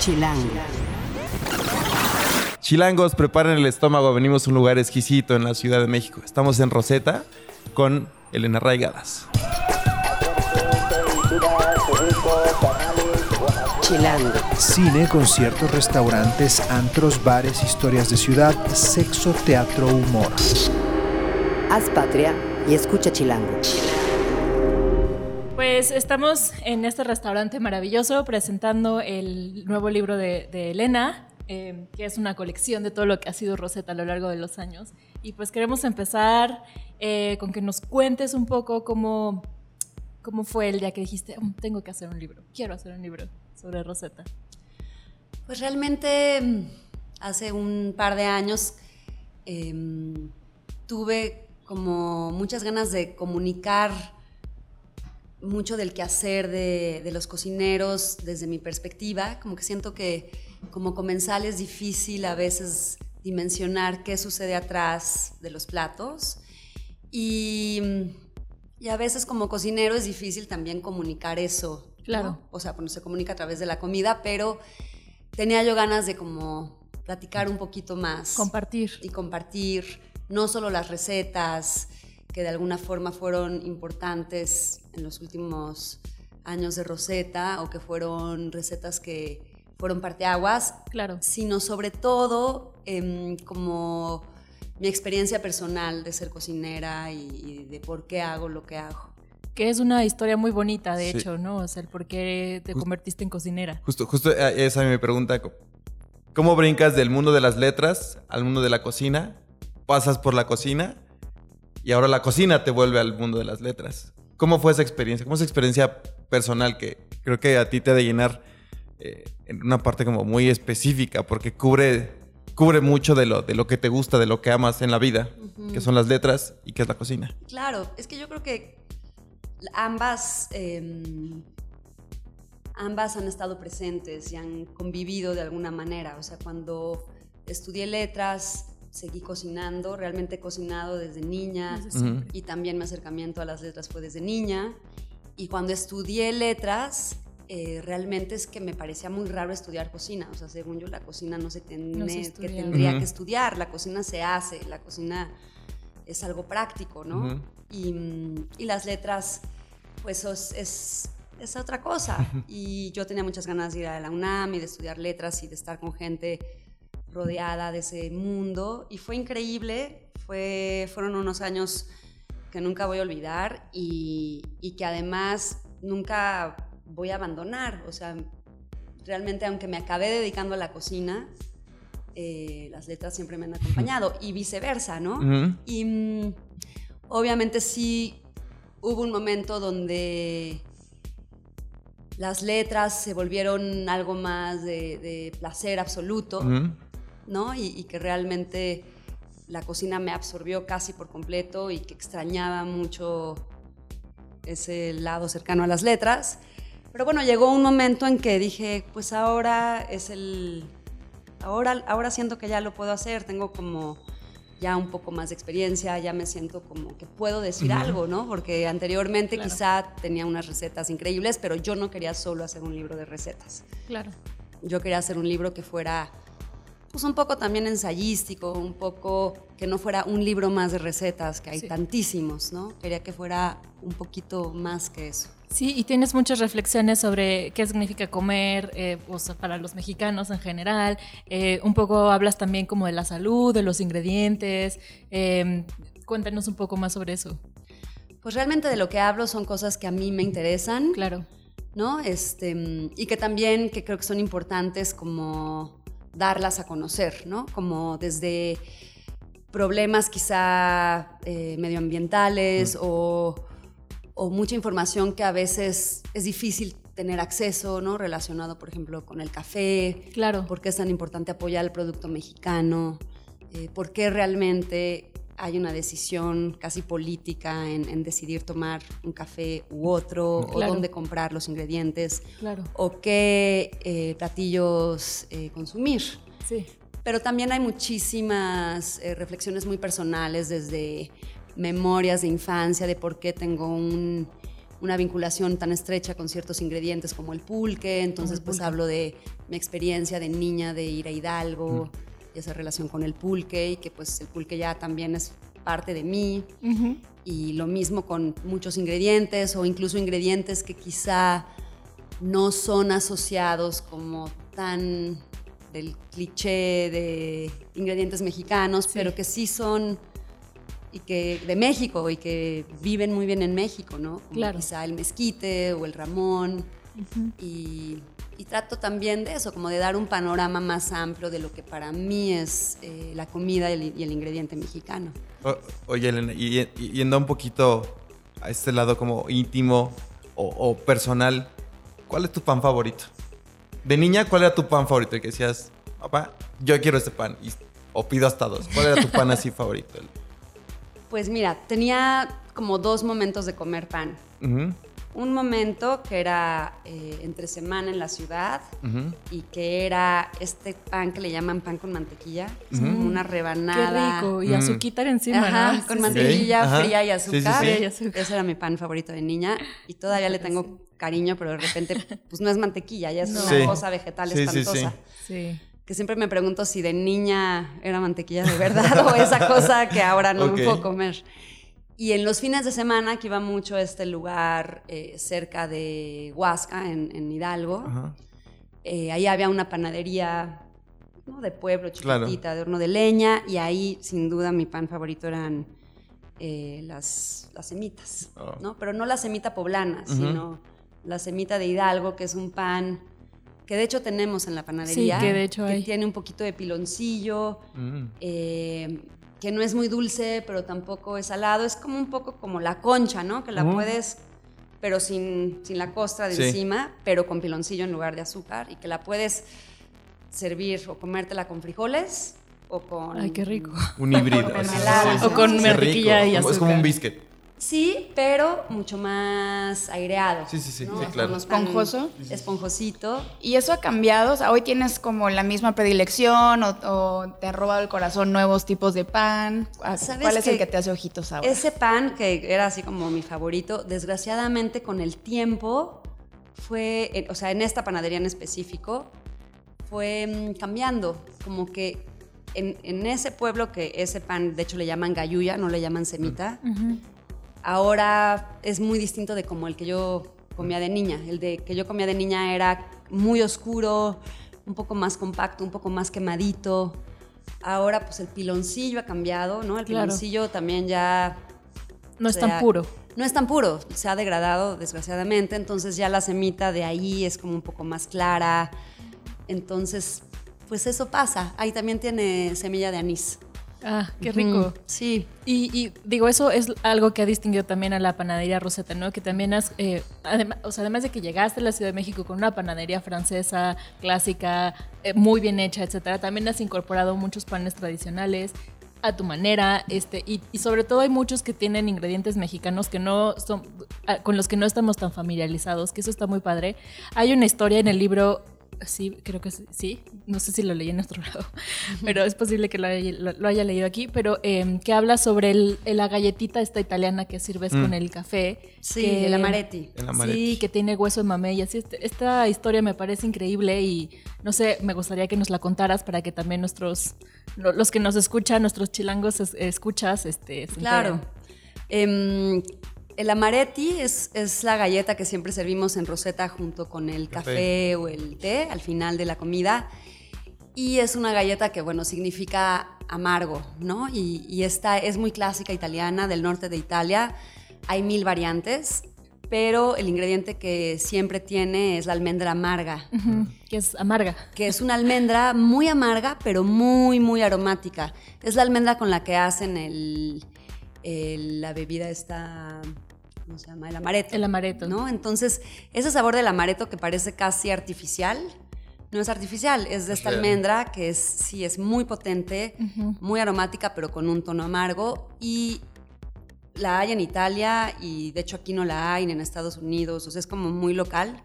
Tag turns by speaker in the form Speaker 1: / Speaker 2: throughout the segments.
Speaker 1: Chilango.
Speaker 2: Chilangos, preparen el estómago. Venimos a un lugar exquisito en la Ciudad de México. Estamos en Rosetta con Elena Raigadas.
Speaker 1: Chilango.
Speaker 3: Cine, conciertos, restaurantes, antros, bares, historias de ciudad, sexo, teatro, humor.
Speaker 1: Haz patria y escucha Chilango.
Speaker 4: Pues estamos en este restaurante maravilloso presentando el nuevo libro de, Elena, eh, que es una colección de todo lo que ha sido Rosetta a lo largo de los años. Y pues queremos empezar eh, con que nos cuentes un poco cómo, cómo fue el día que dijiste, "Mm, tengo que hacer un libro, quiero hacer un libro sobre Rosetta.
Speaker 5: Pues realmente mm, hace un par de años em, tuve como muchas ganas de comunicar mucho del quehacer de, de los cocineros desde mi perspectiva, como que siento que como comensal es difícil a veces dimensionar qué sucede atrás de los platos y, y a veces como cocinero es difícil también comunicar eso. ¿no?
Speaker 4: Claro.
Speaker 5: O sea, bueno, se comunica a través de la comida, pero tenía yo ganas de como platicar un poquito más
Speaker 4: Compartir.
Speaker 5: y compartir no solo las recetas que de alguna forma fueron importantes en los últimos años de Rosetta o que fueron recetas que fueron parteaguas,
Speaker 4: Claro.
Speaker 5: sino sobre todo em, como mi experiencia personal de ser cocinera y, y de por qué hago lo que hago.
Speaker 4: Que es una historia muy bonita, de
Speaker 2: Sí.
Speaker 4: hecho, ¿no? O sea, el por qué te
Speaker 2: Just-
Speaker 4: convertiste en cocinera.
Speaker 2: Justo, justo eh, esa es mi pregunta. ¿Cómo brincas del mundo de las letras al mundo de la cocina? Pasas por la cocina y ahora la cocina te vuelve al mundo de las letras. ¿Cómo fue esa experiencia? ¿Cómo es esa experiencia personal que creo que a ti te ha de llenar eh, en una parte como muy específica porque cubre, cubre mucho de lo, de lo que te gusta, de lo que amas en la vida, que son las letras y que es la cocina?
Speaker 5: Claro, es que yo creo que ambas, em, ambas han estado presentes y han convivido de alguna manera. O sea, cuando estudié letras, seguí cocinando, realmente he cocinado desde niña
Speaker 4: Desde
Speaker 5: y también mi acercamiento a las letras fue desde niña. Y cuando estudié letras, eh, realmente es que me parecía muy raro estudiar cocina. O sea, según yo, la cocina no se, tiene,
Speaker 4: No se
Speaker 5: que tendría que estudiar. La cocina se hace, la cocina es algo práctico, ¿no? Y las letras, pues es, es, es otra cosa. Y yo tenía muchas ganas de ir a la UNAM y de estudiar letras y de estar con gente rodeada de ese mundo. Y fue increíble, fue, fueron unos años que nunca voy a olvidar y, y que además nunca voy a abandonar. O sea, realmente aunque me acabé dedicando a la cocina, eh, las letras siempre me han acompañado y viceversa, ¿no? Y mm, obviamente sí hubo un momento donde las letras se volvieron algo más de, de placer absoluto. ¿No? Y, y que realmente la cocina me absorbió casi por completo y que extrañaba mucho ese lado cercano a las letras. Pero bueno, llegó un momento en que dije, pues ahora es el... Ahora, ahora siento que ya lo puedo hacer, tengo como ya un poco más de experiencia, ya me siento como que puedo decir algo, ¿no? Porque anteriormente
Speaker 4: Claro.
Speaker 5: quizá tenía unas recetas increíbles, pero yo no quería solo hacer un libro de recetas.
Speaker 4: Claro.
Speaker 5: Yo quería hacer un libro que fuera pues un poco también ensayístico, un poco que no fuera un libro más de recetas, que hay
Speaker 4: Sí.
Speaker 5: tantísimos, ¿no? Quería que fuera un poquito más que eso.
Speaker 4: Sí, y tienes muchas reflexiones sobre qué significa comer, eh, o sea, para los mexicanos en general. Eh, un poco hablas también como de la salud, de los ingredientes. Eh, cuéntanos un poco más sobre eso.
Speaker 5: Pues realmente de lo que hablo son cosas que a mí me interesan,
Speaker 4: Claro.
Speaker 5: ¿no? Este, y que también que creo que son importantes como darlas a conocer, ¿no? Como desde problemas quizá eh, medioambientales o, o mucha información que a veces es difícil tener acceso, ¿no? Relacionado, por ejemplo, con el café,
Speaker 4: Claro.
Speaker 5: por qué es tan importante apoyar el producto mexicano, eh, por qué realmente hay una decisión casi política en, en decidir tomar un café u otro,
Speaker 4: Claro.
Speaker 5: o dónde comprar los ingredientes,
Speaker 4: Claro.
Speaker 5: o qué eh, platillos eh, consumir.
Speaker 4: Sí.
Speaker 5: Pero también hay muchísimas eh, reflexiones muy personales desde memorias de infancia, de por qué tengo un, una vinculación tan estrecha con ciertos ingredientes como el pulque, entonces pues hablo de mi experiencia de niña de ir a Hidalgo y esa relación con el pulque y que pues el pulque ya también es parte de mí y lo mismo con muchos ingredientes o incluso ingredientes que quizá no son asociados como tan del cliché de ingredientes mexicanos, pero que sí son y que de México y que viven muy bien en México, ¿no? Como
Speaker 4: Claro.
Speaker 5: Quizá el mezquite o el ramón. Y, y trato también de eso, como de dar un panorama más amplio de lo que para mí es eh, la comida y el, y el ingrediente mexicano.
Speaker 2: O- oye, Elena, y, y yendo un poquito a este lado como íntimo o, o personal, ¿cuál es tu pan favorito? De niña, ¿cuál era tu pan favorito? Y que decías, papá, yo quiero este pan. Y- o pido hasta dos. ¿Cuál era tu pan así favorito?
Speaker 5: Pues mira, tenía como dos momentos de comer pan.
Speaker 2: Ujú,
Speaker 5: Un momento que era eh, entre semana en la ciudad y que era este pan que le llaman pan con mantequilla, es como una
Speaker 4: Qué
Speaker 5: rebanada.
Speaker 4: rico. Y
Speaker 2: Mm.
Speaker 4: azuquita encima,
Speaker 5: Ajá,
Speaker 4: ¿no?
Speaker 5: con
Speaker 4: Sí, sí.
Speaker 5: mantequilla
Speaker 2: Ajá.
Speaker 5: fría y
Speaker 2: Sí, sí,
Speaker 5: azúcar.
Speaker 2: sí.
Speaker 4: Fría y azúcar.
Speaker 5: Ese era mi pan favorito de niña y todavía le tengo cariño, pero de repente pues no es mantequilla, ya es
Speaker 4: No.
Speaker 5: una
Speaker 2: Sí.
Speaker 5: cosa vegetal
Speaker 2: Sí, sí, sí.
Speaker 5: espantosa.
Speaker 4: Sí.
Speaker 5: Que siempre me pregunto si de niña era mantequilla de verdad o esa cosa que ahora no me puedo comer. Y en los fines de semana, que iba mucho a este lugar eh, cerca de Huasca, en, en Hidalgo,
Speaker 2: Ajá.
Speaker 5: eh, ahí había una panadería ¿no? de pueblo,
Speaker 2: Claro.
Speaker 5: chiquitita, de horno de leña, y ahí sin duda mi pan favorito eran eh, las, las semitas,
Speaker 2: Oh.
Speaker 5: ¿no? Pero no la semita poblana, sino la semita de Hidalgo, que es un pan que de hecho tenemos en la panadería.
Speaker 4: Sí, que de hecho
Speaker 5: que
Speaker 4: hay.
Speaker 5: tiene un poquito de piloncillo,
Speaker 2: Mm.
Speaker 5: eh, que no es muy dulce, pero tampoco es salado. Es como un poco como la concha, ¿no? Que la puedes, pero sin, sin la costra de
Speaker 2: Sí.
Speaker 5: encima, pero con piloncillo en lugar de azúcar. Y que la puedes servir o comértela con frijoles o con...
Speaker 4: Ay, qué rico.
Speaker 2: Un híbrido.
Speaker 5: con
Speaker 2: así.
Speaker 5: mermelada,
Speaker 4: O con
Speaker 2: rico.
Speaker 4: y
Speaker 2: Como- Es como un
Speaker 4: azúcar.
Speaker 2: biscuit.
Speaker 5: Sí, pero mucho más aireado.
Speaker 2: Sí, sí, sí,
Speaker 5: ¿no?
Speaker 2: sí, claro.
Speaker 6: Esponjoso.
Speaker 5: Esponjosito.
Speaker 6: ¿Y eso ha cambiado? O sea, ¿hoy tienes como la misma predilección o, o te ha robado el corazón nuevos tipos de pan? ¿A-
Speaker 5: ¿Sabes
Speaker 6: ¿Cuál es el
Speaker 5: que
Speaker 6: te hace ojitos ahora?
Speaker 5: Ese pan, que era así como mi favorito, desgraciadamente con el tiempo fue, o sea, en esta panadería en específico, fue mm, cambiando. Como que en, en ese pueblo que ese pan, de hecho le llaman gayuya, no le llaman semita, ahora es muy distinto de como el que yo comía de niña. El de que yo comía de niña era muy oscuro, un poco más compacto, un poco más quemadito. Ahora pues el piloncillo ha cambiado, ¿no? El
Speaker 4: Claro.
Speaker 5: piloncillo también ya
Speaker 4: No es
Speaker 5: sea,
Speaker 4: tan puro.
Speaker 5: no es tan puro, se ha degradado desgraciadamente, entonces ya la semita de ahí es como un poco más clara. Entonces, pues eso pasa. Ahí también tiene semilla de anís.
Speaker 4: Ah, qué rico.
Speaker 5: Mm, Sí.
Speaker 4: Y, y digo, eso es algo que ha distinguido también a la panadería Rosetta, ¿no? Que también has, eh, además, o sea, además de que llegaste a la Ciudad de México con una panadería francesa, clásica, eh, muy bien hecha, etcétera, también has incorporado muchos panes tradicionales a tu manera, este, y, y sobre todo hay muchos que tienen ingredientes mexicanos que no son, ah, con los que no estamos tan familiarizados, que eso está muy padre. Hay una historia en el libro sí, creo que sí, sí, no sé si lo leí en otro lado, pero es posible que lo haya, lo- lo haya leído aquí, pero eh, que habla sobre el- la galletita esta italiana que sirves
Speaker 2: Mm.
Speaker 4: con el café.
Speaker 5: Sí,
Speaker 4: que-
Speaker 5: el amaretti.
Speaker 2: El amaretti.
Speaker 4: Sí, que tiene hueso de mamey. y Así, este- esta historia me parece increíble y no sé, me gustaría que nos la contaras para que también nuestros, lo- los que nos escuchan, nuestros chilangos es- escuchas, este, se
Speaker 5: Claro.
Speaker 4: enteren.
Speaker 5: El amaretti es, es la galleta que siempre servimos en Rosetta junto con el
Speaker 2: Café.
Speaker 5: café o el té al final de la comida. Y es una galleta que, bueno, significa amargo, ¿no? Y, y esta es muy clásica italiana, del norte de Italia. Hay mil variantes, pero el ingrediente que siempre tiene es la almendra amarga
Speaker 4: que es amarga.
Speaker 5: que es una almendra muy amarga, pero muy, muy aromática. Es la almendra con la que hacen el, el- la bebida esta, ¿cómo se llama? El amaretto.
Speaker 4: El amaretto.
Speaker 5: ¿no? Entonces, ese sabor del amaretto que parece casi artificial, no es artificial, es de esta almendra que es, sí, es muy potente, muy aromática, pero con un tono amargo. Y la hay en Italia y de hecho aquí no la hay ni en Estados Unidos, o sea, es como muy local.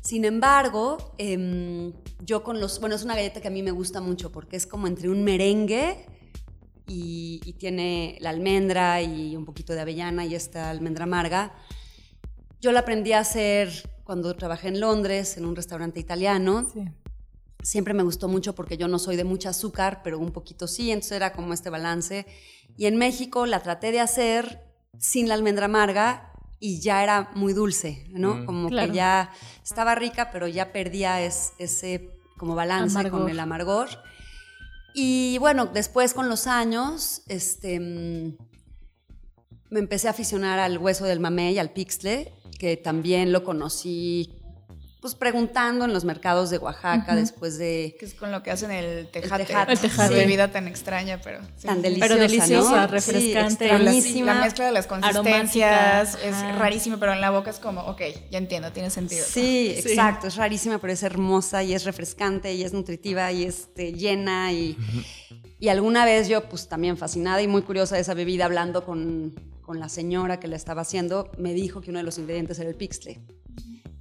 Speaker 5: Sin embargo, em, yo con los, bueno, es una galleta que a mí me gusta mucho porque es como entre un merengue y, y tiene la almendra y un poquito de avellana y esta almendra amarga. Yo la aprendí a hacer cuando trabajé en Londres, en un restaurante italiano.
Speaker 4: Sí.
Speaker 5: Siempre me gustó mucho porque yo no soy de mucho azúcar, pero un poquito sí, entonces era como este balance. Y en México la traté de hacer sin la almendra amarga y ya era muy dulce, ¿no?
Speaker 2: Mm.
Speaker 5: Como
Speaker 4: Claro.
Speaker 5: que ya estaba rica, pero ya perdía es- ese como balance
Speaker 4: Amargor.
Speaker 5: con el amargor. Y bueno, después con los años, este, mm, me empecé a aficionar al hueso del mamey, al pixle, que también lo conocí pues preguntando en los mercados de Oaxaca después de
Speaker 6: Que es con lo que hacen el tejate.
Speaker 5: tejate.
Speaker 4: El tejate.
Speaker 6: Qué bebida tan extraña, pero... sí.
Speaker 5: tan deliciosa,
Speaker 4: Pero deliciosa,
Speaker 5: ¿no?
Speaker 4: refrescante.
Speaker 5: Sí,
Speaker 6: la, la mezcla de las consistencias
Speaker 4: Aromática,
Speaker 6: es
Speaker 4: ajá.
Speaker 6: rarísima, pero en la boca es como, ok, ya entiendo, tiene sentido.
Speaker 5: Sí,
Speaker 4: Sí.
Speaker 5: exacto, es rarísima, pero es hermosa y es refrescante y es nutritiva y es este, llena y, y alguna vez yo pues también fascinada y muy curiosa de esa bebida hablando con, con la señora que la estaba haciendo, me dijo que uno de los ingredientes era el pixle.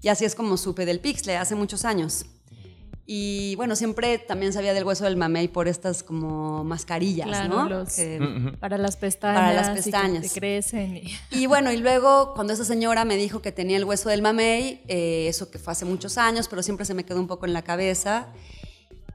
Speaker 5: Y así es como supe del pixle hace muchos años. Y bueno, siempre también sabía del hueso del mamey por estas como mascarillas,
Speaker 4: Claro,
Speaker 5: ¿no?
Speaker 4: los-
Speaker 5: Que-.
Speaker 4: Para las pestañas.
Speaker 5: Para las
Speaker 4: y que
Speaker 5: pestañas.
Speaker 4: te crecen. y-
Speaker 5: Y bueno, y luego cuando esa señora me dijo que tenía el hueso del mamey, eh, eso que fue hace muchos años, pero siempre se me quedó un poco en la cabeza.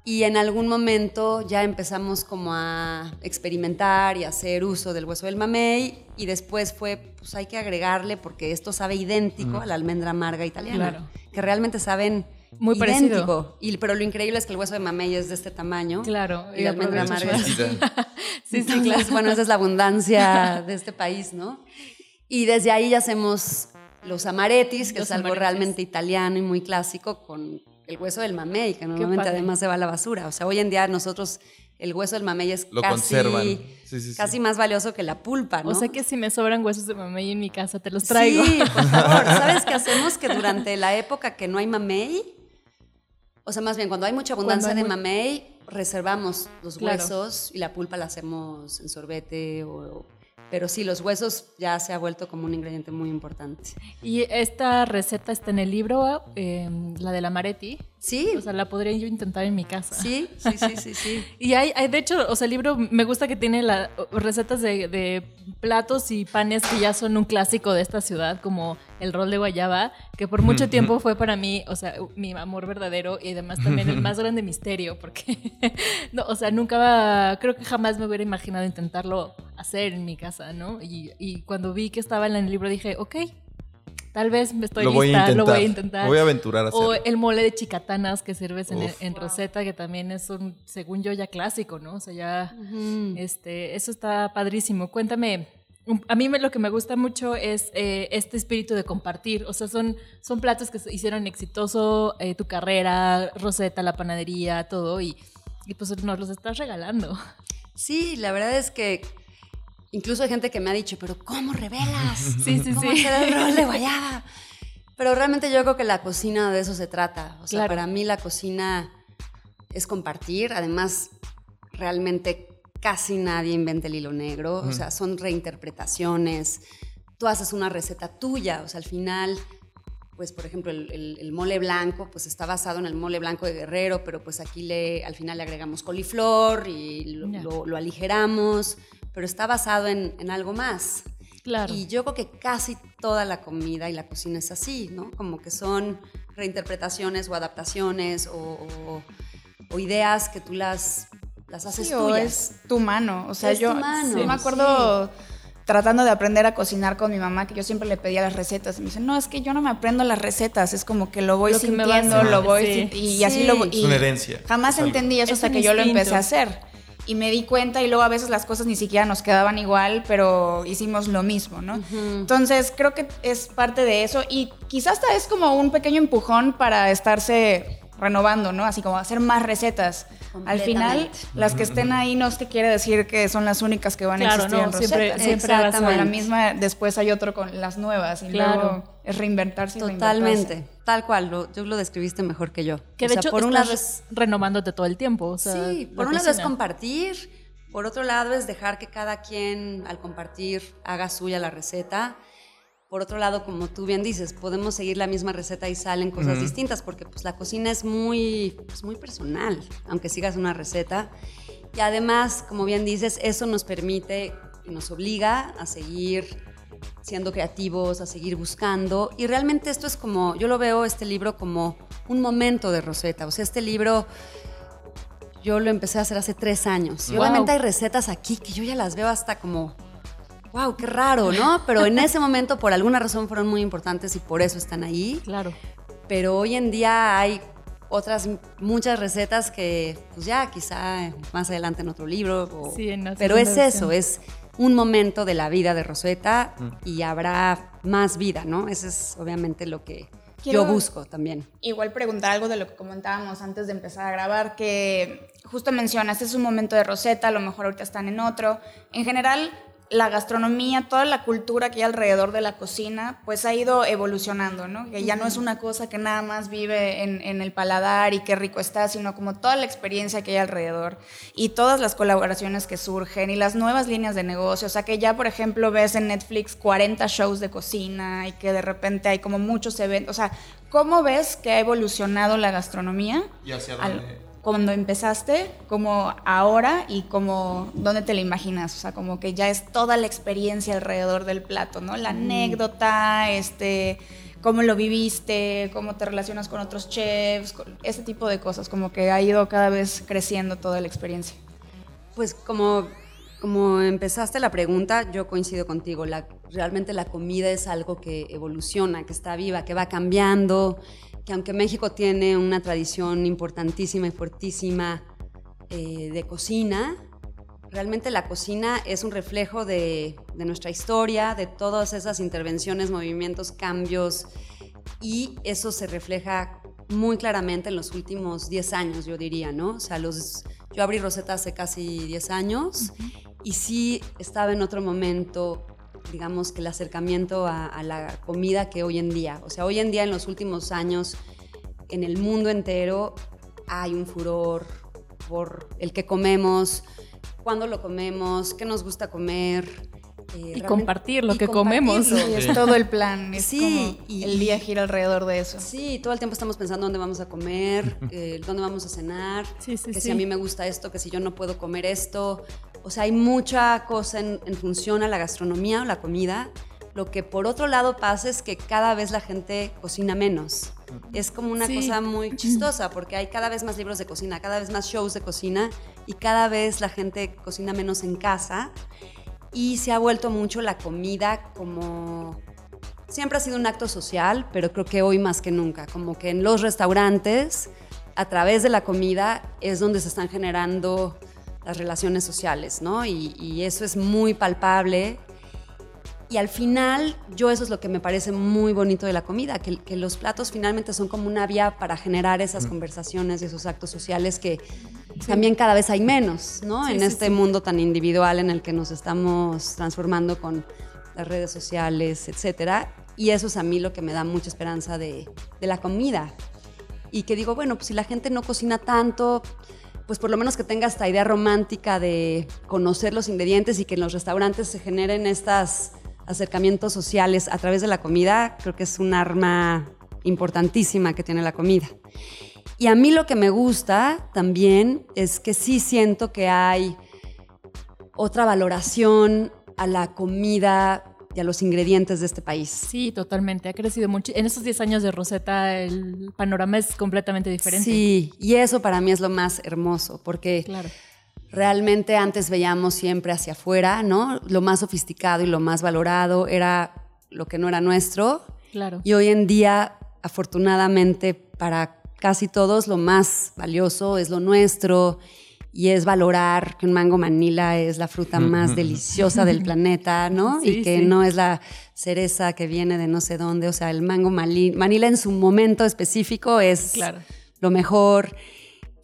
Speaker 5: Y en algún momento ya empezamos como a experimentar y hacer uso del hueso del mamey. Y después fue, pues hay que agregarle porque esto sabe idéntico a la almendra amarga italiana.
Speaker 4: Claro.
Speaker 5: Que realmente saben
Speaker 4: Muy
Speaker 5: idéntico. Y, pero lo increíble es que el hueso de mamey es de este tamaño.
Speaker 4: Claro,
Speaker 5: Y la almendra amarga es así.
Speaker 4: Sí, sí, claro.
Speaker 5: bueno, esa es la abundancia de este país, ¿no? Y desde ahí ya hacemos los amaretis, que
Speaker 4: Los
Speaker 5: es algo
Speaker 4: amaretis.
Speaker 5: realmente italiano y muy clásico, con el hueso del mamey, que normalmente además se va a la basura. O sea, hoy en día nosotros el hueso del mamey es
Speaker 2: Lo
Speaker 5: casi.
Speaker 2: Sí, sí.
Speaker 5: casi más valioso que la pulpa, ¿no?
Speaker 4: O sea que si me sobran huesos de mamey en mi casa, te los traigo.
Speaker 5: Sí, por favor. ¿Sabes qué hacemos? Que durante la época que no hay mamey, o sea, más bien cuando hay mucha abundancia
Speaker 4: hay
Speaker 5: de
Speaker 4: mu-
Speaker 5: mamey, reservamos los
Speaker 4: Claro.
Speaker 5: huesos y la pulpa la hacemos en sorbete o... Pero sí, los huesos ya se ha vuelto como un ingrediente muy importante.
Speaker 4: Y esta receta está en el libro, eh, la de la Maretti.
Speaker 5: Sí,
Speaker 4: O sea, la podría yo intentar en mi casa.
Speaker 5: sí, sí, sí, sí, sí.
Speaker 4: Y hay, hay, de hecho, o sea, el libro me gusta que tiene la, recetas de, de platos y panes que ya son un clásico de esta ciudad, como el rol de guayaba, que por mucho tiempo fue para mí, o sea, mi amor verdadero y además también el más grande misterio, porque, no, o sea, nunca, creo que jamás me hubiera imaginado intentarlo hacer en mi casa, ¿no? Y, y cuando vi que estaba en el libro dije, ok, tal vez me estoy
Speaker 2: lo voy a
Speaker 4: lista, lo voy a intentar.
Speaker 2: Me voy a aventurar a hacerlo.
Speaker 4: O el mole de chicatanas que sirves en,
Speaker 2: Uf.
Speaker 4: en Rosetta, que también es un, según yo, ya clásico, ¿no? O sea, ya, este, eso está padrísimo. Cuéntame, a mí me- lo que me gusta mucho es eh, este espíritu de compartir. O sea, son, son platos que hicieron exitoso eh, tu carrera, Rosetta, la panadería, todo, y, y pues nos los estás regalando.
Speaker 5: Sí, la verdad es que incluso hay gente que me ha dicho, pero ¿cómo revelas?
Speaker 4: Sí, sí,
Speaker 5: ¿Cómo
Speaker 4: sí.
Speaker 5: el rol de guayaba? Pero realmente yo creo que la cocina de eso se trata. O sea,
Speaker 4: Claro.
Speaker 5: para mí la cocina es compartir. Además, realmente casi nadie inventa el hilo negro. O sea, son reinterpretaciones. Tú haces una receta tuya. O sea, al final, pues, por ejemplo, el, el- el mole blanco, pues está basado en el mole blanco de Guerrero, pero pues aquí le, al final le agregamos coliflor y lo,
Speaker 4: Ya.
Speaker 5: lo- lo aligeramos. Pero está basado en, en algo más.
Speaker 4: Claro.
Speaker 5: Y yo creo que casi toda la comida y la cocina es así, ¿no? Como que son reinterpretaciones o adaptaciones o, o- o ideas que tú las, las haces
Speaker 6: Sí, o
Speaker 5: tuyas.
Speaker 6: es tu mano. O sea,
Speaker 5: Es
Speaker 6: yo,
Speaker 5: tu mano,
Speaker 6: yo me acuerdo tratando de aprender a cocinar con mi mamá, que yo siempre le pedía las recetas. Y me dice, no, es que yo no me aprendo las recetas, es como que lo voy
Speaker 4: Lo que me va
Speaker 6: sintiendo, lo voy
Speaker 4: sí.
Speaker 6: sin- y
Speaker 5: Sí.
Speaker 6: así lo voy.
Speaker 2: Es una herencia.
Speaker 6: Jamás
Speaker 2: Es
Speaker 6: entendí eso
Speaker 4: Es
Speaker 6: hasta que yo lo empecé a hacer. Y me di cuenta y luego a veces las cosas ni siquiera nos quedaban igual, pero hicimos lo mismo, ¿no? Entonces creo que es parte de eso y quizás hasta es como un pequeño empujón para estarse renovando, ¿no? Así como hacer más recetas. Al final, las que estén ahí no es que quiere decir que son las únicas que van a
Speaker 4: Claro,
Speaker 6: existir
Speaker 4: no,
Speaker 6: en
Speaker 4: siempre-
Speaker 6: recetas.
Speaker 4: siempre
Speaker 5: algo.
Speaker 6: la misma, después hay otro con las nuevas y
Speaker 4: Claro.
Speaker 6: luego es reinventarse.
Speaker 5: Totalmente, tal cual, lo, yo lo describiste mejor que yo.
Speaker 4: que
Speaker 5: O
Speaker 4: de
Speaker 5: sea,
Speaker 4: hecho
Speaker 5: por un
Speaker 4: estás
Speaker 5: lado es
Speaker 4: renovándote todo el tiempo. O sea,
Speaker 5: sí, por un lado es
Speaker 4: cocina.
Speaker 5: compartir, por otro lado es dejar que cada quien al compartir haga suya la receta. Por otro lado, como tú bien dices, podemos seguir la misma receta y salen cosas distintas porque pues, la cocina es muy, pues, muy personal, aunque sigas una receta. Y además, como bien dices, eso nos permite y nos obliga a seguir siendo creativos, a seguir buscando. Y realmente esto es como, yo lo veo este libro como un momento de Rosetta. O sea, este libro yo lo empecé a hacer hace tres años. Y
Speaker 4: Wow.
Speaker 5: obviamente hay recetas aquí que yo ya las veo hasta como, wow, qué raro, ¿no? Pero en ese momento por alguna razón fueron muy importantes y por eso están ahí.
Speaker 4: Claro.
Speaker 5: Pero hoy en día hay otras muchas recetas que pues ya quizá más adelante en otro libro. o-
Speaker 4: Sí, en
Speaker 5: pero es
Speaker 4: segunda
Speaker 5: eso,
Speaker 4: versión.
Speaker 5: es un momento de la vida de Rosetta y habrá más vida, ¿no? Eso es obviamente lo que
Speaker 6: Quiero-
Speaker 5: yo busco también.
Speaker 6: Igual preguntar algo de lo que comentábamos antes de empezar a grabar, que justo mencionas, es un momento de Rosetta, a lo mejor ahorita están en otro. En general, la gastronomía, toda la cultura que hay alrededor de la cocina, pues ha ido evolucionando, ¿no? Que ya no es una cosa que nada más vive en, en el paladar y qué rico está, sino como toda la experiencia que hay alrededor y todas las colaboraciones que surgen y las nuevas líneas de negocio. O sea, que ya, por ejemplo, ves en Netflix 40 shows de cocina y que de repente hay como muchos eventos. O sea, ¿cómo ves que ha evolucionado la gastronomía?
Speaker 2: ¿Y hacia
Speaker 6: al-
Speaker 2: dónde?
Speaker 6: Cuando empezaste, como ahora y como dónde te la imaginas, o sea, como que ya es toda la experiencia alrededor del plato, ¿no? La anécdota, este, cómo lo viviste, cómo te relacionas con otros chefs, ese tipo de cosas, como que ha ido cada vez creciendo toda la experiencia.
Speaker 5: Pues como, como empezaste la pregunta, yo coincido contigo. La, realmente la comida es algo que evoluciona, que está viva, que va cambiando, que aunque México tiene una tradición importantísima y fuertísima eh, de cocina, realmente la cocina es un reflejo de, de nuestra historia, de todas esas intervenciones, movimientos, cambios, y eso se refleja muy claramente en los últimos 10 años, yo diría, ¿no? O sea, los, yo abrí Rosetta hace casi 10 años y sí estaba en otro momento, digamos que el acercamiento a, a la comida que hoy en día. O sea, hoy en día en los últimos años, en el mundo entero, hay un furor por el que comemos, cuándo lo comemos, qué nos gusta comer. eh,
Speaker 4: Y compartir lo
Speaker 5: y
Speaker 4: que comemos.
Speaker 6: Y es todo el plan, es
Speaker 5: Sí,
Speaker 6: como
Speaker 5: y-
Speaker 6: el día gira alrededor de eso.
Speaker 5: Sí, todo el tiempo estamos pensando dónde vamos a comer, eh, dónde vamos a cenar,
Speaker 4: Sí, sí,
Speaker 5: que
Speaker 4: sí.
Speaker 5: si a mí me gusta esto, que si yo no puedo comer esto. O sea, hay mucha cosa en, en función a la gastronomía o la comida. Lo que por otro lado pasa es que cada vez la gente cocina menos. Es como una
Speaker 4: Sí.
Speaker 5: cosa muy chistosa porque hay cada vez más libros de cocina, cada vez más shows de cocina y cada vez la gente cocina menos en casa y se ha vuelto mucho la comida como siempre ha sido un acto social, pero creo que hoy más que nunca, como que en los restaurantes, a través de la comida, es donde se están generando las relaciones sociales, ¿no? Y, y eso es muy palpable. Y al final, yo eso es lo que me parece muy bonito de la comida, que, que los platos finalmente son como una vía para generar esas conversaciones y esos actos sociales que también cada vez hay menos, ¿no?
Speaker 4: Sí,
Speaker 5: en
Speaker 4: sí,
Speaker 5: este
Speaker 4: sí.
Speaker 5: mundo tan individual en el que nos estamos transformando con las redes sociales, etcétera. Y eso es a mí lo que me da mucha esperanza de, de la comida. Y que digo, bueno, pues si la gente no cocina tanto, pues por lo menos que tenga esta idea romántica de conocer los ingredientes y que en los restaurantes se generen estos acercamientos sociales a través de la comida, creo que es un arma importantísima que tiene la comida. Y a mí lo que me gusta también es que sí siento que hay otra valoración a la comida y a los ingredientes de este país.
Speaker 4: Sí, totalmente. Ha crecido mucho. En estos 10 años de Rosetta el panorama es completamente diferente.
Speaker 5: Sí, y eso para mí es lo más hermoso, porque
Speaker 4: Claro.
Speaker 5: realmente antes veíamos siempre hacia afuera, ¿no? Lo más sofisticado y lo más valorado era lo que no era nuestro.
Speaker 4: Claro.
Speaker 5: Y hoy en día, afortunadamente, para casi todos, lo más valioso es lo nuestro y es valorar que un mango manila es la fruta más deliciosa del planeta, ¿no?
Speaker 4: Sí,
Speaker 5: y que
Speaker 4: sí.
Speaker 5: no es la cereza que viene de no sé dónde. O sea, el mango manila en su momento específico es
Speaker 4: Claro.
Speaker 5: lo mejor.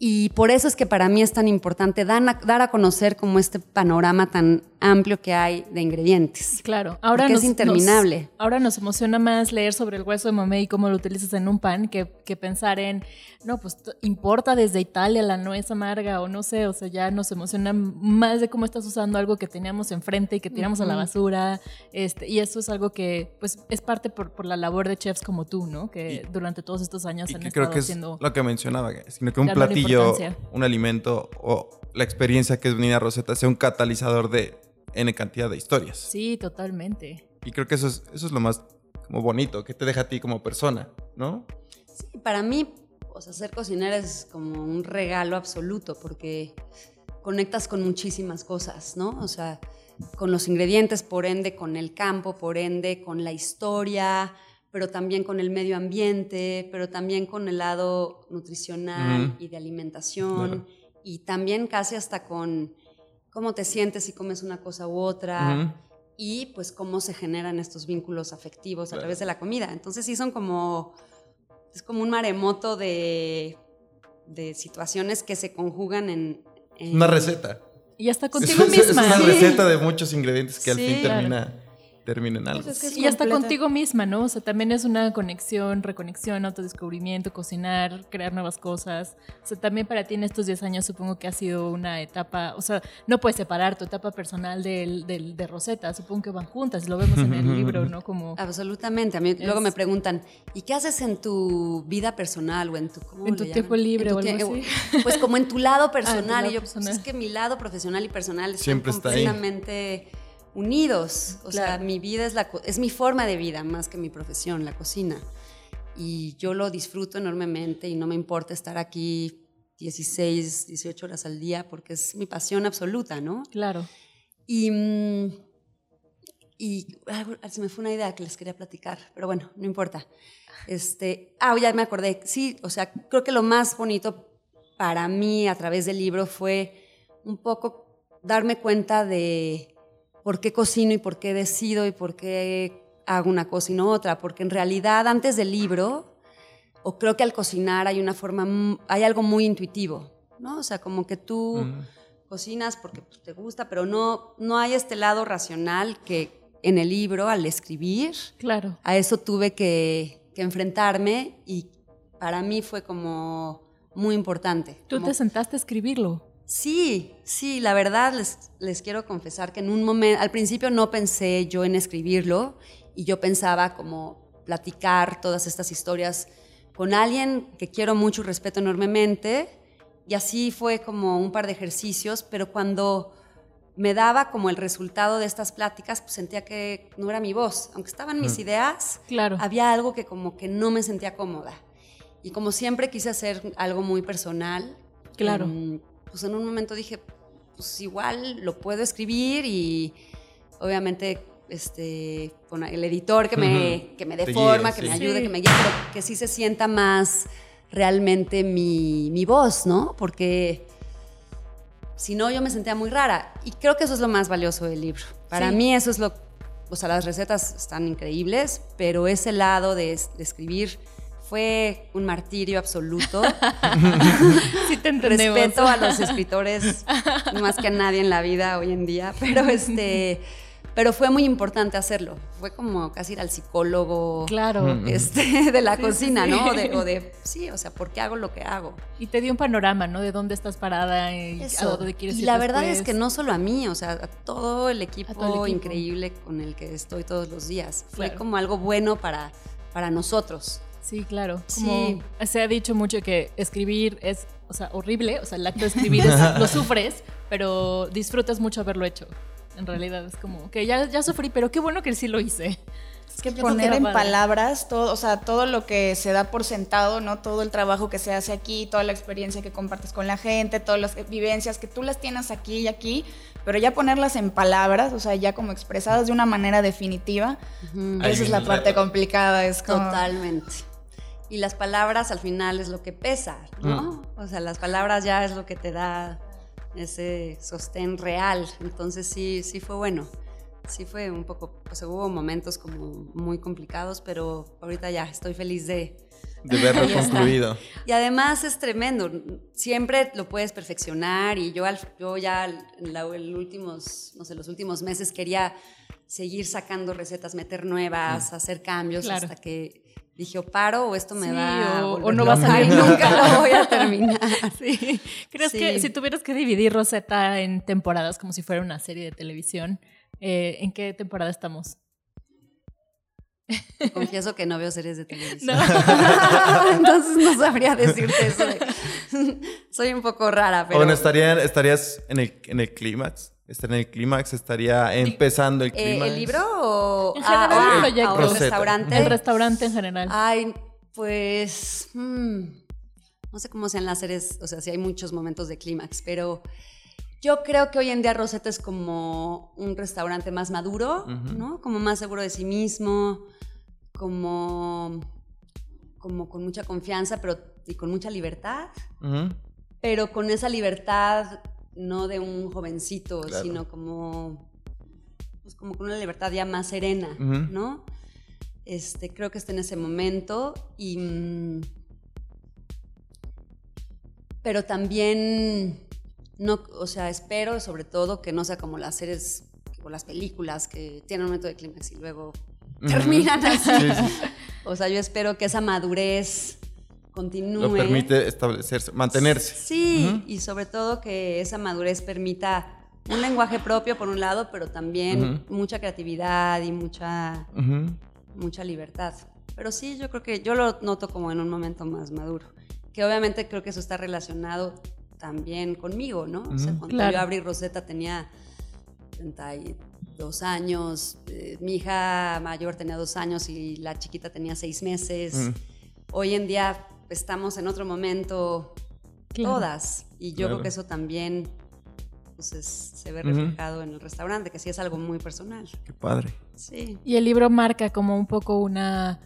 Speaker 5: Y por eso es que para mí es tan importante dar a, dar a conocer como este panorama tan amplio que hay de ingredientes.
Speaker 4: Claro, ahora nos,
Speaker 5: es interminable.
Speaker 4: nos- ahora nos emociona más leer sobre el hueso de mamey y cómo lo utilizas en un pan que, que pensar en, no, pues importa desde Italia la nuez amarga o no sé, o sea, ya nos emociona más de cómo estás usando algo que teníamos enfrente y que tiramos a la basura. Este, y eso es algo que, pues, es parte por, por la labor de chefs como tú, ¿no? Que durante todos estos años
Speaker 2: Y
Speaker 4: han
Speaker 2: que
Speaker 4: estado
Speaker 2: creo que es
Speaker 4: haciendo.
Speaker 2: lo que mencionaba, sino que un
Speaker 4: dándole
Speaker 2: platillo, un alimento o la experiencia que es venir a Rosetta sea un catalizador de N cantidad de historias.
Speaker 4: Sí, totalmente.
Speaker 2: Y creo que eso es, eso es lo más como bonito, que te deja a ti como persona, ¿no?
Speaker 5: Sí, para mí, o sea, ser cocinera es como un regalo absoluto porque conectas con muchísimas cosas, ¿no? O sea, con los ingredientes, por ende, con el campo, por ende, con la historia, pero también con el medio ambiente, pero también con el lado nutricional y de alimentación, y también casi hasta con cómo te sientes si comes una cosa u otra, y pues cómo se generan estos vínculos afectivos a través de la comida. Entonces sí son como, es como un maremoto de, de situaciones que se conjugan en...
Speaker 2: Una receta.
Speaker 4: Y hasta contigo misma.
Speaker 2: Es una receta de muchos ingredientes que al fin termina termina en algo.
Speaker 4: Pues y hasta contigo misma, ¿no? O sea, también es una conexión, reconexión, autodescubrimiento, cocinar, crear nuevas cosas. O sea, también para ti en estos 10 años supongo que ha sido una etapa, o sea, no puedes separar tu etapa personal del, del de Rosetta, supongo que van juntas, lo vemos en el libro, ¿no? Como
Speaker 5: Absolutamente. A mí luego me preguntan, ¿y qué haces en tu vida personal o en tu
Speaker 4: en tu tiempo libre o algo así?
Speaker 5: Pues como en tu lado ah, personal y yo pues es que mi lado profesional y personal
Speaker 2: siempre está
Speaker 5: completamente unidos. O sea, mi vida es, la, es mi forma de vida más que mi profesión, la cocina. Y yo lo disfruto enormemente y no me importa estar aquí 16, 18 horas al día porque es mi pasión absoluta, ¿no?
Speaker 4: Claro.
Speaker 5: Y, mm, y se me fue una idea que les quería platicar, pero bueno, no importa. Este, ah, ya me acordé. Sí, o sea, creo que lo más bonito para mí a través del libro fue un poco darme cuenta de por qué cocino y por qué decido y por qué hago una cosa y no otra, porque en realidad antes del libro, o creo que al cocinar hay una forma, hay algo muy intuitivo, ¿no? O sea, como que tú cocinas porque pues, te gusta, pero no, no hay este lado racional que en el libro, al escribir,
Speaker 4: claro.
Speaker 5: a eso tuve que, que enfrentarme y para mí fue como muy importante.
Speaker 4: ¿Tú te sentaste a escribirlo?
Speaker 5: Sí, sí, la verdad les, les quiero confesar que en un momento, al principio no pensé yo en escribirlo y yo pensaba como platicar todas estas historias con alguien que quiero mucho y respeto enormemente y así fue como un par de ejercicios, pero cuando me daba como el resultado de estas pláticas, pues sentía que no era mi voz, aunque estaban mis mm. ideas,
Speaker 4: claro.
Speaker 5: había algo que como que no me sentía cómoda. Y como siempre quise hacer algo muy personal.
Speaker 4: Claro
Speaker 5: pues en un momento dije, pues igual lo puedo escribir y obviamente este, con el editor que me, que me dé forma, que me ayude, que me guíe, pero que sí se sienta más realmente mi, mi voz, ¿no? Porque si no, yo me sentía muy rara. Y creo que eso es lo más valioso del libro. Para mí eso es lo... O sea, las recetas están increíbles, pero ese lado de, de escribir fue un martirio absoluto.
Speaker 4: sí te
Speaker 5: Respeto a los escritores más que a nadie en la vida hoy en día, pero este pero fue muy importante hacerlo. Fue como casi ir al psicólogo
Speaker 4: claro.
Speaker 5: este, de la cocina, ¿no? O de, sí, o sea, ¿por qué hago lo que hago?
Speaker 4: Y te dio un panorama, ¿no? De dónde estás parada y a dónde quieres ir.
Speaker 5: Y la verdad es que no solo a mí, o sea, a todo el equipo, increíble con el que estoy todos los días. Fue como algo bueno para, para nosotros.
Speaker 4: Sí, claro. sí. se ha dicho mucho que escribir es, o sea, horrible, o sea, el acto de escribir es, lo sufres, pero disfrutas mucho haberlo hecho. En realidad es como que ya, ya sufrí, pero qué bueno que sí lo hice.
Speaker 6: Es que poner en palabras todo, o sea, todo lo que se da por sentado, ¿no? Todo el trabajo que se hace aquí, toda la experiencia que compartes con la gente, todas las vivencias que tú las tienes aquí y aquí, pero ya ponerlas en palabras, o sea, ya como expresadas de una manera definitiva, esa es la parte complicada, es como...
Speaker 5: Totalmente y las palabras al final es lo que pesa, ¿no? Mm. O sea, las palabras ya es lo que te da ese sostén real. Entonces sí, sí fue bueno. Sí fue un poco, pues hubo momentos como muy complicados, pero ahorita ya estoy feliz de...
Speaker 2: De verlo concluido.
Speaker 5: Y además es tremendo, siempre lo puedes perfeccionar y yo, yo ya en los últimos, no sé, los últimos meses quería seguir sacando recetas, meter nuevas, mm. hacer cambios hasta que dije, o paro o esto me va
Speaker 4: o, no va a salir
Speaker 5: nunca lo voy a terminar.
Speaker 4: sí. ¿Crees que si tuvieras que dividir Rosetta en temporadas como si fuera una serie de televisión, eh, ¿en qué temporada estamos?
Speaker 5: Confieso que no veo series de televisión. Entonces no sabría decirte eso. Soy un poco rara, pero...
Speaker 2: Bueno, estarías en el, en el clímax está en el clímax, estaría empezando el
Speaker 5: Eh,
Speaker 2: clímax.
Speaker 5: ¿El libro o,
Speaker 4: En general,
Speaker 5: ah,
Speaker 4: el proyecto.
Speaker 5: restaurante?
Speaker 4: El restaurante en general.
Speaker 5: Ay, pues. mm, no sé cómo sean las series, o sea, si hay muchos momentos de clímax, pero yo creo que hoy en día Rosetta es como un restaurante más maduro. ¿no? Como más seguro de sí mismo, como. como con mucha confianza, pero y con mucha libertad, pero con esa libertad no de un jovencito,
Speaker 2: Claro.
Speaker 5: sino como. Pues como con una libertad ya más serena. ¿no? Este, creo que está en ese momento y... mm, pero también, no, o sea, espero sobre todo que no sea como las series o las películas que tienen un momento de clímax y luego terminan así.
Speaker 2: Sí, sí.
Speaker 5: O sea, yo espero que esa madurez continúe.
Speaker 2: Lo permite establecerse, mantenerse.
Speaker 5: Sí,
Speaker 2: Ujú.
Speaker 5: y sobre todo que esa madurez permita un lenguaje propio por un lado, pero también mucha creatividad y mucha mucha libertad. Pero sí, yo creo que yo lo noto como en un momento más maduro. Que obviamente creo que eso está relacionado también conmigo, ¿no? O sea, cuando
Speaker 4: Claro.
Speaker 5: yo abrí Rosetta tenía 32 años, eh, mi hija mayor tenía dos años y la chiquita tenía seis meses. Hoy en día estamos en otro momento
Speaker 4: Claro.
Speaker 5: todas y yo
Speaker 2: Claro.
Speaker 5: creo que eso también pues, es- se ve reflejado en el restaurante, que sí es algo muy personal.
Speaker 2: Qué padre.
Speaker 5: Sí.
Speaker 4: Y el libro marca como un poco una,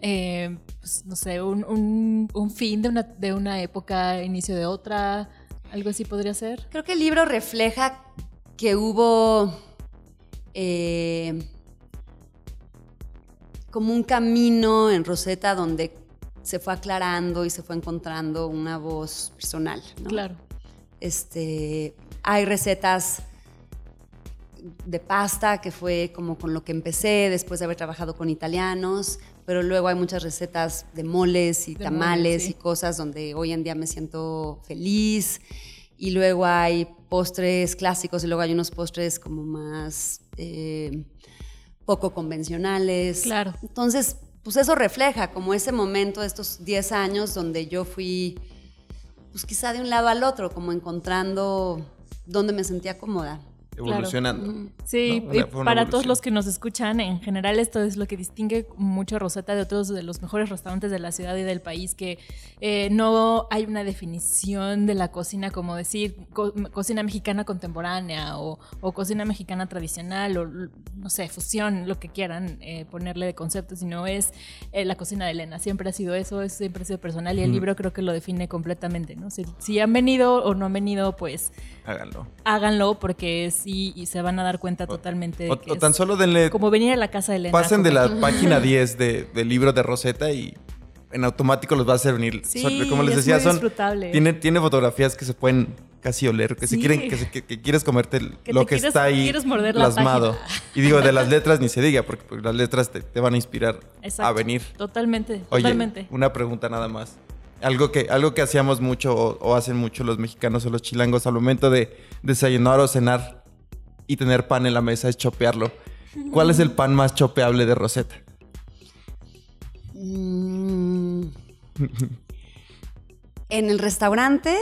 Speaker 4: eh, pues, no sé, un, un- un fin de una, de una época, inicio de otra, algo así podría ser.
Speaker 5: Creo que el libro refleja que hubo eh, como un camino en Rosetta donde se fue aclarando y se fue encontrando una voz personal. ¿no?
Speaker 4: Claro.
Speaker 5: Este, hay recetas de pasta, que fue como con lo que empecé después de haber trabajado con italianos, pero luego hay muchas recetas de moles y
Speaker 4: De
Speaker 5: tamales
Speaker 4: moles, sí.
Speaker 5: y cosas donde hoy en día me siento feliz. Y luego hay postres clásicos y luego hay unos postres como más eh, poco convencionales.
Speaker 4: Claro.
Speaker 5: Entonces, pues eso refleja como ese momento de estos 10 años donde yo fui, pues quizá de un lado al otro, como encontrando dónde me sentía cómoda.
Speaker 2: Evolucionando.
Speaker 4: Sí, para todos los que nos escuchan, en general esto es lo que distingue mucho a Rosetta de otros de los mejores restaurantes de la ciudad y del país, que eh, no hay una definición de la cocina como decir co- cocina mexicana contemporánea o, o cocina mexicana tradicional o no sé, fusión, lo que quieran eh, ponerle de concepto, sino es eh, la cocina de Elena. Siempre ha sido eso, es- siempre ha sido personal y el libro creo que lo define completamente, ¿no? Si, si han venido o no han venido, pues
Speaker 2: Háganlo.
Speaker 4: háganlo porque sí y se van a dar cuenta totalmente de
Speaker 2: O,
Speaker 4: que
Speaker 2: o tan
Speaker 4: es
Speaker 2: solo denle.
Speaker 4: como venir a la casa de Elena.
Speaker 2: Pasen de la página 10 de- del libro de Rosetta y en automático los va a hacer venir.
Speaker 4: Sí,
Speaker 2: Son- como les
Speaker 4: es
Speaker 2: decía,
Speaker 4: muy
Speaker 2: son.
Speaker 4: disfrutable.
Speaker 2: Tiene, tiene fotografías que se pueden casi oler, que
Speaker 4: Sí.
Speaker 2: quieren, que, se- que- que quieres comerte
Speaker 4: Que
Speaker 2: lo que
Speaker 4: quieres-
Speaker 2: está ahí plasmado. Y digo, de las letras ni se diga, porque, porque las letras te, te van a inspirar
Speaker 4: Exacto,
Speaker 2: a venir.
Speaker 4: Totalmente,
Speaker 2: Oye,
Speaker 4: totalmente.
Speaker 2: una pregunta nada más. Algo que, algo que hacíamos mucho o, o hacen mucho los mexicanos o los chilangos al momento de desayunar o cenar y tener pan en la mesa es chopearlo. ¿Cuál es el pan más chopeable de Rosetta?
Speaker 5: Mm. en el restaurante,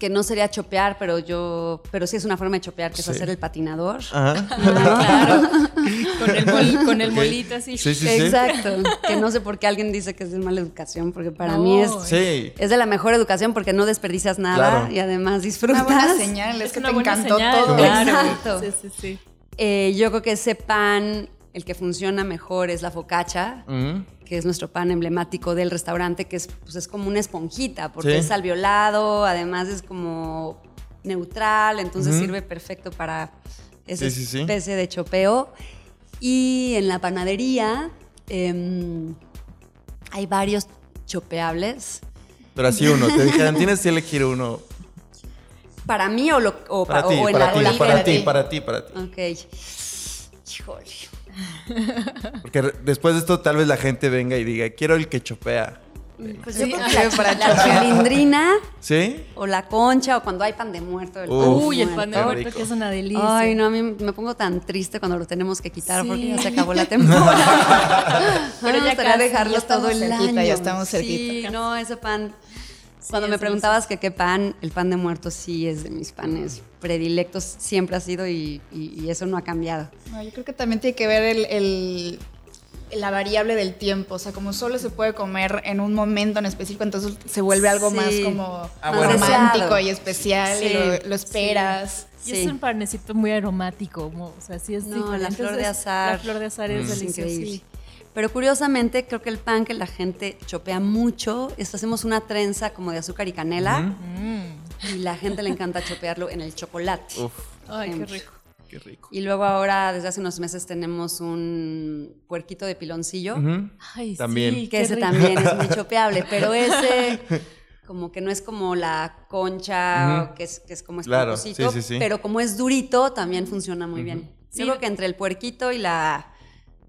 Speaker 5: que no sería chopear, pero yo, pero sí es una forma de chopear, que
Speaker 2: Sí.
Speaker 5: es hacer el patinador.
Speaker 2: Ajá.
Speaker 4: Claro. con el, mol- con el
Speaker 2: Ok.
Speaker 4: molito así.
Speaker 2: Sí, sí, sí.
Speaker 5: Exacto. que no sé por qué alguien dice que es de mala educación, porque para
Speaker 4: No,
Speaker 5: mí es,
Speaker 2: Sí.
Speaker 5: es de la mejor educación porque no desperdicias nada
Speaker 2: Claro.
Speaker 5: y además
Speaker 6: Una
Speaker 5: disfrutas.
Speaker 6: buena señal, es,
Speaker 4: Es
Speaker 6: que
Speaker 4: una
Speaker 6: te encantó
Speaker 4: señal,
Speaker 6: todo.
Speaker 4: claro.
Speaker 5: Exacto.
Speaker 4: Sí, sí, sí.
Speaker 5: Eh, yo creo que ese pan, el que funciona mejor es la focaccia,
Speaker 2: Ujú.
Speaker 5: que es nuestro pan emblemático del restaurante, que es, pues, es como una esponjita, porque
Speaker 2: Sí.
Speaker 5: es alveolado, además es como neutral, entonces sirve perfecto para esa
Speaker 2: Sí,
Speaker 5: especie de chopeo. Y en la panadería em, hay varios chopeables.
Speaker 2: Pero así uno. Te dijeron, tienes que elegir uno.
Speaker 5: Para mí o, lo, o,
Speaker 2: Para
Speaker 5: pa-
Speaker 2: ti,
Speaker 5: o
Speaker 2: para ti, para ti,
Speaker 6: ti.
Speaker 2: para ti, para ti.
Speaker 5: Ok. Híjole.
Speaker 2: Porque después de esto tal vez la gente venga y diga, quiero el que chopea.
Speaker 5: Pues
Speaker 6: Sí,
Speaker 5: yo creo que la, la
Speaker 6: chopear.
Speaker 5: cilindrina
Speaker 2: ¿Sí?
Speaker 5: o la concha o cuando hay pan de muerto. El pan
Speaker 2: Uf,
Speaker 5: de
Speaker 4: Uy, el pan de muerto que es una delicia.
Speaker 5: Ay, no, a mí me pongo tan triste cuando lo tenemos que quitar porque ya se acabó la temporada.
Speaker 4: Pero ya casi,
Speaker 5: dejarlo
Speaker 6: ya
Speaker 5: todo el
Speaker 6: cerquita,
Speaker 5: año.
Speaker 6: ya estamos cerquita.
Speaker 5: Sí, no, ese pan Cuando me preguntabas que qué pan, el pan de muerto sí es de mis panes predilectos, siempre ha sido y, y- y eso no ha cambiado.
Speaker 6: No, yo creo que también tiene que ver el, el- la variable del tiempo. O sea, como solo se puede comer en un momento en específico, entonces se vuelve algo
Speaker 5: Sí.
Speaker 6: más como
Speaker 2: Ah, bueno.
Speaker 6: romántico y especial y
Speaker 5: Sí,
Speaker 6: lo, lo esperas.
Speaker 4: Y
Speaker 5: Sí.
Speaker 4: es un panecito muy aromático, o sea, sí es
Speaker 5: No,
Speaker 4: diferente.
Speaker 5: la flor de azar.
Speaker 4: La flor de azar es
Speaker 5: Es
Speaker 4: deliciosa.
Speaker 5: Pero curiosamente, creo que el pan que la gente chopea mucho, es hacemos una trenza como de azúcar y canela
Speaker 4: Mm.
Speaker 5: y la gente le encanta chopearlo en el chocolate.
Speaker 2: Uf,
Speaker 4: Ay, qué
Speaker 5: Siempre.
Speaker 4: rico.
Speaker 2: qué rico.
Speaker 5: Y luego ahora, desde hace unos meses, tenemos un puerquito de piloncillo.
Speaker 4: Ay,
Speaker 2: También.
Speaker 4: sí,
Speaker 5: que ese
Speaker 4: rico.
Speaker 5: también es muy chopeable, pero ese como que no es como la concha, que, es, que es como
Speaker 2: Claro,
Speaker 5: esponjosito,
Speaker 2: sí, sí, sí.
Speaker 5: pero como es durito, también funciona muy bien.
Speaker 4: Sí.
Speaker 5: Yo creo que entre el puerquito y la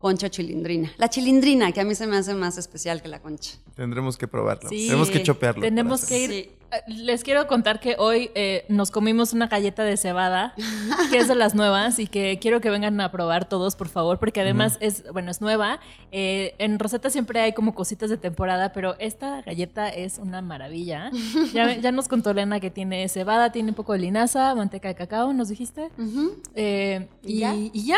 Speaker 5: concha chilindrina. La chilindrina, que a mí se me hace más especial que la concha.
Speaker 2: Tendremos que probarlo.
Speaker 4: Sí.
Speaker 2: Tenemos que chopearlo.
Speaker 4: Tenemos que ir.
Speaker 5: Sí.
Speaker 4: Eh, Les quiero contar que hoy eh, nos comimos una galleta de cebada, que es de las nuevas, y que quiero que vengan a probar todos, por favor, porque además es, bueno, es nueva. Eh, en Rosetta siempre hay como cositas de temporada, pero esta galleta es una maravilla. Ya, ya nos contó Elena que tiene cebada, tiene un poco de linaza, manteca de cacao, ¿nos dijiste? Eh,
Speaker 5: ¿Y
Speaker 4: y,
Speaker 5: ya?
Speaker 4: y ya.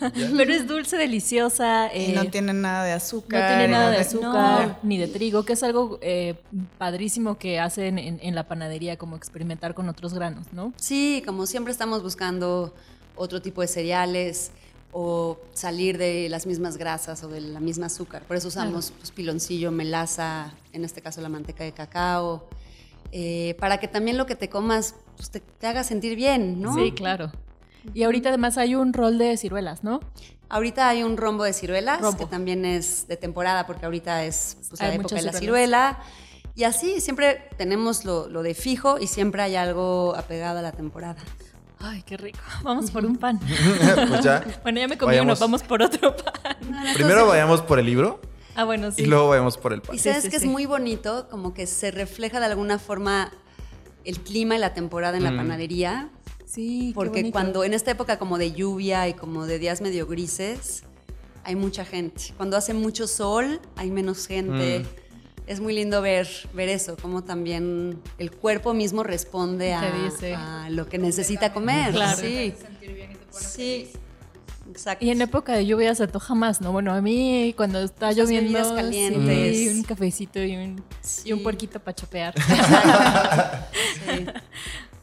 Speaker 4: pero es dulce, deliciosa.
Speaker 6: Y no tiene nada de azúcar.
Speaker 4: no tiene nada de
Speaker 6: no-
Speaker 4: azúcar ni de trigo, que es algo eh, padrísimo que hacen en, en la panadería, como experimentar con otros granos, ¿no?
Speaker 5: Sí, como siempre estamos buscando otro tipo de cereales o salir de las mismas grasas o de la misma azúcar. Por eso usamos pues, piloncillo, melaza, en este caso la manteca de cacao, eh, para que también lo que te comas pues, te, te haga sentir bien, ¿no?
Speaker 4: Sí, claro. Y ahorita además hay un rol de ciruelas, ¿no?
Speaker 5: Ahorita hay un rombo de ciruelas,
Speaker 4: Rombo.
Speaker 5: que también es de temporada porque ahorita es pues, la época de la
Speaker 4: ciruelas.
Speaker 5: ciruela. Y así siempre tenemos lo, lo de fijo y siempre hay algo apegado a la temporada.
Speaker 4: Ay, qué rico. Vamos por un pan.
Speaker 2: pues ya.
Speaker 4: Bueno, ya me comí
Speaker 2: Vayamos.
Speaker 4: uno, vamos por otro pan.
Speaker 2: Primero vayamos por el libro
Speaker 4: Ah, bueno, sí.
Speaker 2: y luego vayamos por el pan.
Speaker 5: Y sabes
Speaker 4: sí,
Speaker 5: que
Speaker 4: sí.
Speaker 5: es muy bonito, como que se refleja de alguna forma el clima y la temporada en la
Speaker 2: Mm.
Speaker 5: panadería,
Speaker 4: Sí,
Speaker 5: porque cuando en esta época como de lluvia y como de días medio grises, hay mucha gente. Cuando hace mucho sol, hay menos gente.
Speaker 2: Mm.
Speaker 5: Es muy lindo ver, ver eso, como también el cuerpo mismo responde a, a lo que necesita comer.
Speaker 4: Claro.
Speaker 5: Sí, sí, exacto.
Speaker 4: Y en época de lluvia se antoja más, ¿no? Bueno, a mí cuando está
Speaker 5: Muchas
Speaker 4: lloviendo,
Speaker 5: calientes.
Speaker 4: sí, un cafecito y un, y un
Speaker 5: Sí.
Speaker 4: puerquito para chopear.
Speaker 5: Sí.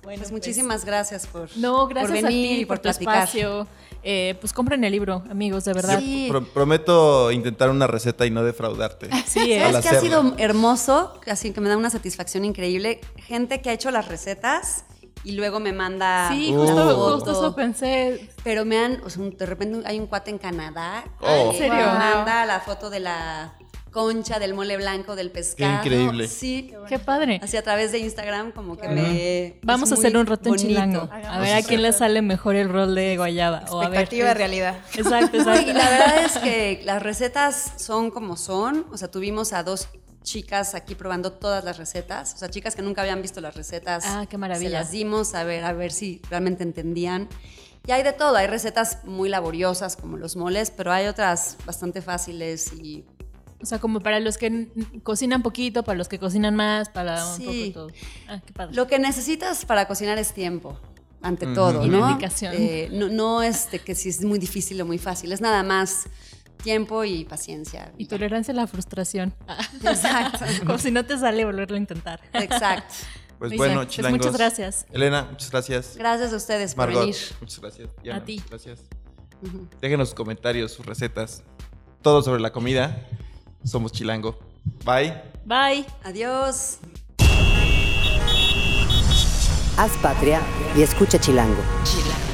Speaker 4: Bueno,
Speaker 5: Pues muchísimas gracias por,
Speaker 4: No, gracias
Speaker 5: por venir
Speaker 4: a ti
Speaker 5: y
Speaker 4: por,
Speaker 5: por
Speaker 4: tu
Speaker 5: platicar.
Speaker 4: espacio. Eh, pues compren el libro, amigos, de verdad.
Speaker 5: Sí.
Speaker 2: Pro- prometo intentar una receta y no defraudarte.
Speaker 4: Sí, eh.
Speaker 5: ¿Sabes qué ha sido hermoso? Así que me da una satisfacción increíble. Gente que ha hecho las recetas y luego me manda
Speaker 4: Sí, justo, justo eso pensé.
Speaker 5: Pero me han, o sea, de repente hay un cuate en Canadá
Speaker 2: Oh.
Speaker 5: que
Speaker 4: ¿En serio?
Speaker 5: me manda la foto de la concha, del mole blanco, del pescado.
Speaker 2: increíble.
Speaker 5: Sí,
Speaker 4: Qué padre.
Speaker 5: así a través de Instagram como que me...
Speaker 4: Vamos a hacer un reto en chilango. A ver a quién le sale mejor el rol de guayaba. O a ver.
Speaker 6: Expectativa de realidad.
Speaker 4: Exacto, exacto.
Speaker 5: y la verdad es que las recetas son como son. O sea, tuvimos a dos chicas aquí probando todas las recetas. O sea, chicas que nunca habían visto las recetas.
Speaker 4: Ah, qué maravilla.
Speaker 5: Se las dimos a ver, a ver si realmente entendían. Y hay de todo. Hay recetas muy laboriosas como los moles, pero hay otras bastante fáciles y
Speaker 4: O sea, como para los que cocinan poquito, para los que cocinan más, para un
Speaker 5: Sí.
Speaker 4: poco de todo. Ah, qué padre.
Speaker 5: Lo que necesitas para cocinar es tiempo, ante todo,
Speaker 4: Y
Speaker 5: ¿no?
Speaker 4: dedicación.
Speaker 5: Eh, no, no es de que si es muy difícil o muy fácil, es nada más tiempo y paciencia.
Speaker 4: Y
Speaker 5: ya.
Speaker 4: tolerancia a la frustración.
Speaker 5: Exacto.
Speaker 4: Como si no te sale volverlo a intentar.
Speaker 5: Exacto.
Speaker 2: Pues
Speaker 4: Muy
Speaker 2: bueno,
Speaker 4: pues
Speaker 2: chilangos.
Speaker 4: muchas gracias.
Speaker 2: Elena, muchas gracias.
Speaker 5: Gracias a ustedes por
Speaker 2: Margot,
Speaker 5: venir.
Speaker 2: muchas gracias. Diana,
Speaker 4: A ti.
Speaker 2: Gracias. Déjenos sus comentarios, sus recetas, todo sobre la comida. Somos Chilango. Bye.
Speaker 4: Bye.
Speaker 5: Adiós.
Speaker 1: Haz patria y escucha Chilango.
Speaker 4: Chilango.